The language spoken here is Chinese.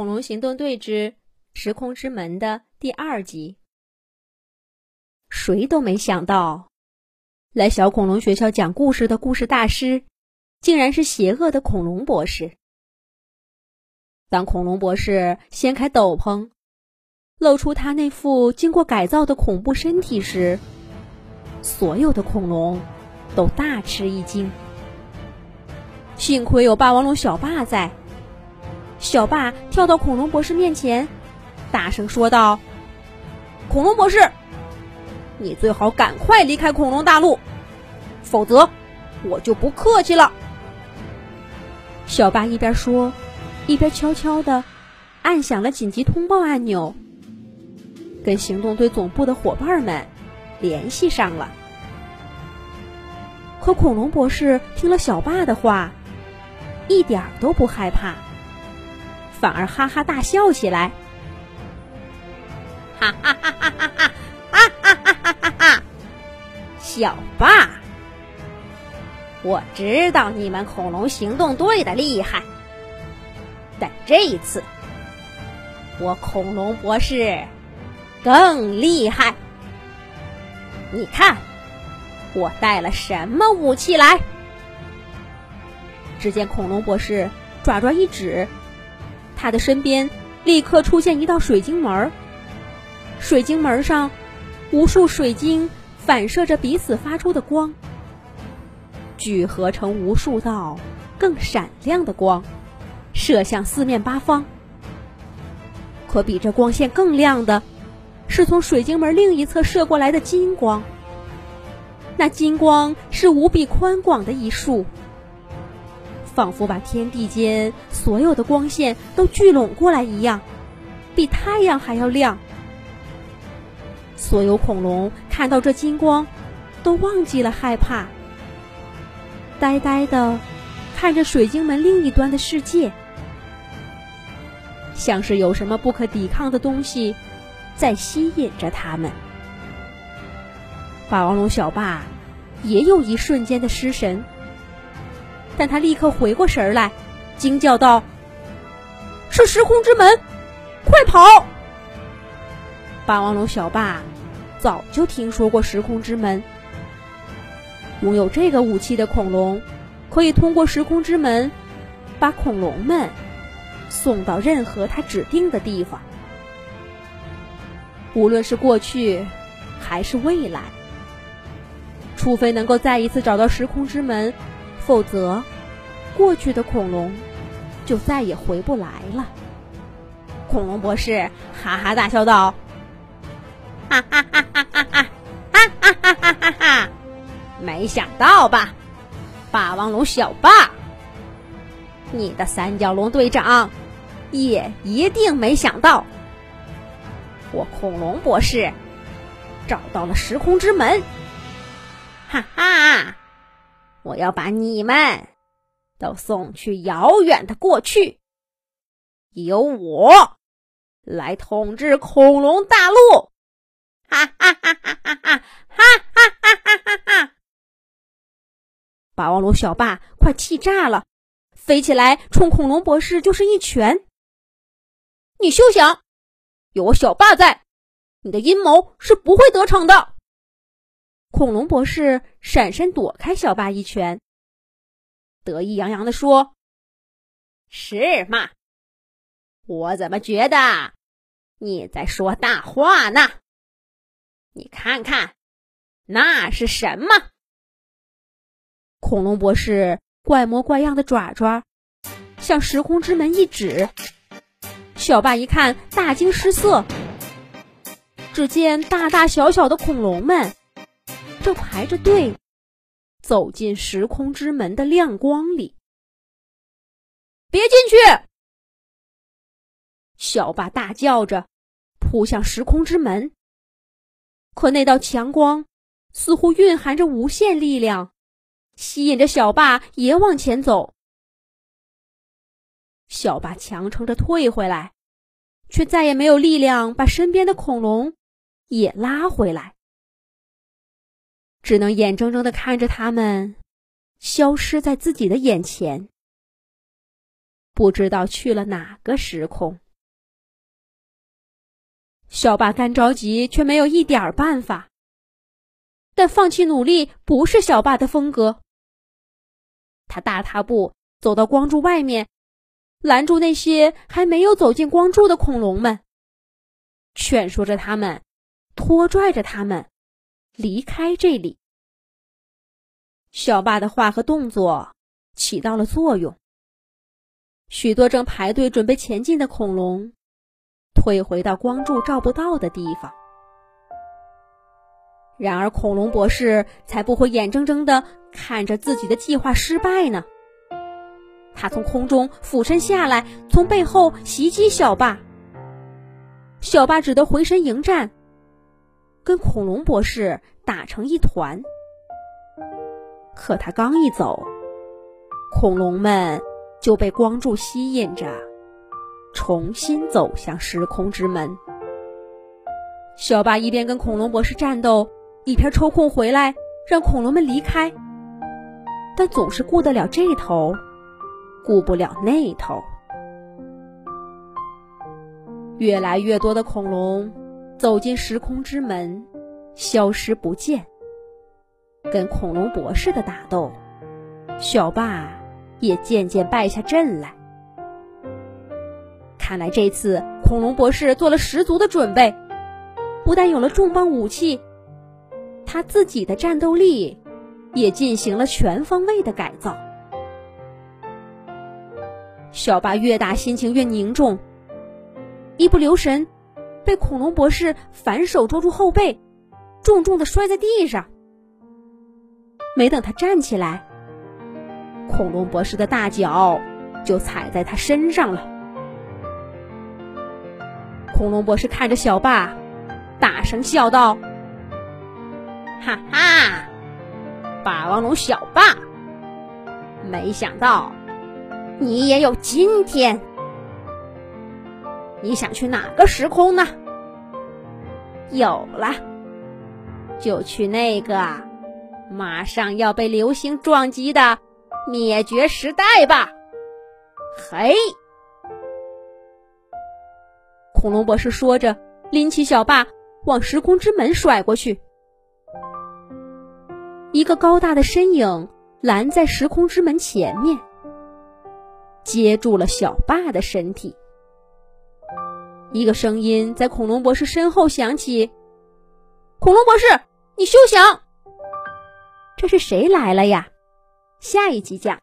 恐龙行动队之时空之门》的第二集。谁都没想到，来小恐龙学校讲故事的故事大师，竟然是邪恶的恐龙博士。当恐龙博士掀开斗篷，露出他那副经过改造的恐怖身体时，所有的恐龙都大吃一惊。幸亏有霸王龙小霸在。小霸跳到恐龙博士面前，大声说道：“恐龙博士，你最好赶快离开恐龙大陆，否则我就不客气了。”小霸一边说，一边悄悄的按响了紧急通报按钮，跟行动队总部的伙伴们联系上了。可恐龙博士听了小霸的话，一点都不害怕。反而哈哈大笑起来，哈哈哈哈哈哈！哈哈哈哈哈哈！小霸，我知道你们恐龙行动队的厉害，但这一次，我恐龙博士更厉害。你看，我带了什么武器来？只见恐龙博士爪爪一指。他的身边立刻出现一道水晶门水晶门上无数水晶反射着彼此发出的光，聚合成无数道更闪亮的光，射向四面八方。可比这光线更亮的，是从水晶门另一侧射过来的金光。那金光是无比宽广的一束。仿佛把天地间所有的光线都聚拢过来一样，比太阳还要亮。所有恐龙看到这金光，都忘记了害怕，呆呆的看着水晶门另一端的世界，像是有什么不可抵抗的东西在吸引着他们。霸王龙小霸也有一瞬间的失神。但他立刻回过神来，惊叫道：“是时空之门，快跑！”霸王龙小霸早就听说过时空之门，拥有这个武器的恐龙可以通过时空之门把恐龙们送到任何他指定的地方，无论是过去还是未来，除非能够再一次找到时空之门。否则，过去的恐龙就再也回不来了。恐龙博士哈哈大笑道：“哈哈哈哈哈哈！哈哈哈哈哈！没想到吧，霸王龙小霸，你的三角龙队长也一定没想到，我恐龙博士找到了时空之门。哈哈！”我要把你们都送去遥远的过去，由我来统治恐龙大陆！哈哈哈哈哈哈！哈哈哈哈哈哈！霸王龙小霸快气炸了，飞起来冲恐龙博士就是一拳。你休想！有我小霸在，你的阴谋是不会得逞的。恐龙博士闪身躲开小霸一拳，得意洋洋地说：“是吗？我怎么觉得你在说大话呢？你看看，那是什么？”恐龙博士怪模怪样的爪爪向时空之门一指，小霸一看，大惊失色。只见大大小小的恐龙们。正排着队走进时空之门的亮光里，别进去！小霸大叫着扑向时空之门，可那道强光似乎蕴含着无限力量，吸引着小霸也往前走。小霸强撑着退回来，却再也没有力量把身边的恐龙也拉回来。只能眼睁睁的看着他们消失在自己的眼前，不知道去了哪个时空。小霸干着急，却没有一点办法。但放弃努力不是小霸的风格。他大踏步走到光柱外面，拦住那些还没有走进光柱的恐龙们，劝说着他们，拖拽着他们离开这里。小霸的话和动作起到了作用，许多正排队准备前进的恐龙退回到光柱照不到的地方。然而，恐龙博士才不会眼睁睁的看着自己的计划失败呢。他从空中俯身下来，从背后袭击小霸。小霸只得回身迎战，跟恐龙博士打成一团。可他刚一走，恐龙们就被光柱吸引着，重新走向时空之门。小霸一边跟恐龙博士战斗。一边抽空回来让恐龙们离开，但总是顾得了这头，顾不了那头。越来越多的恐龙走进时空之门，消失不见。跟恐龙博士的打斗，小霸也渐渐败下阵来。看来这次恐龙博士做了十足的准备，不但有了重磅武器。他自己的战斗力也进行了全方位的改造。小巴越打心情越凝重，一不留神被恐龙博士反手捉住后背，重重的摔在地上。没等他站起来，恐龙博士的大脚就踩在他身上了。恐龙博士看着小霸，大声笑道。哈哈，霸王龙小霸，没想到你也有今天。你想去哪个时空呢？有了，就去那个马上要被流星撞击的灭绝时代吧。嘿，恐龙博士说着，拎起小霸往时空之门甩过去。一个高大的身影拦在时空之门前面，接住了小霸的身体。一个声音在恐龙博士身后响起：“恐龙博士，你休想！”这是谁来了呀？下一集讲。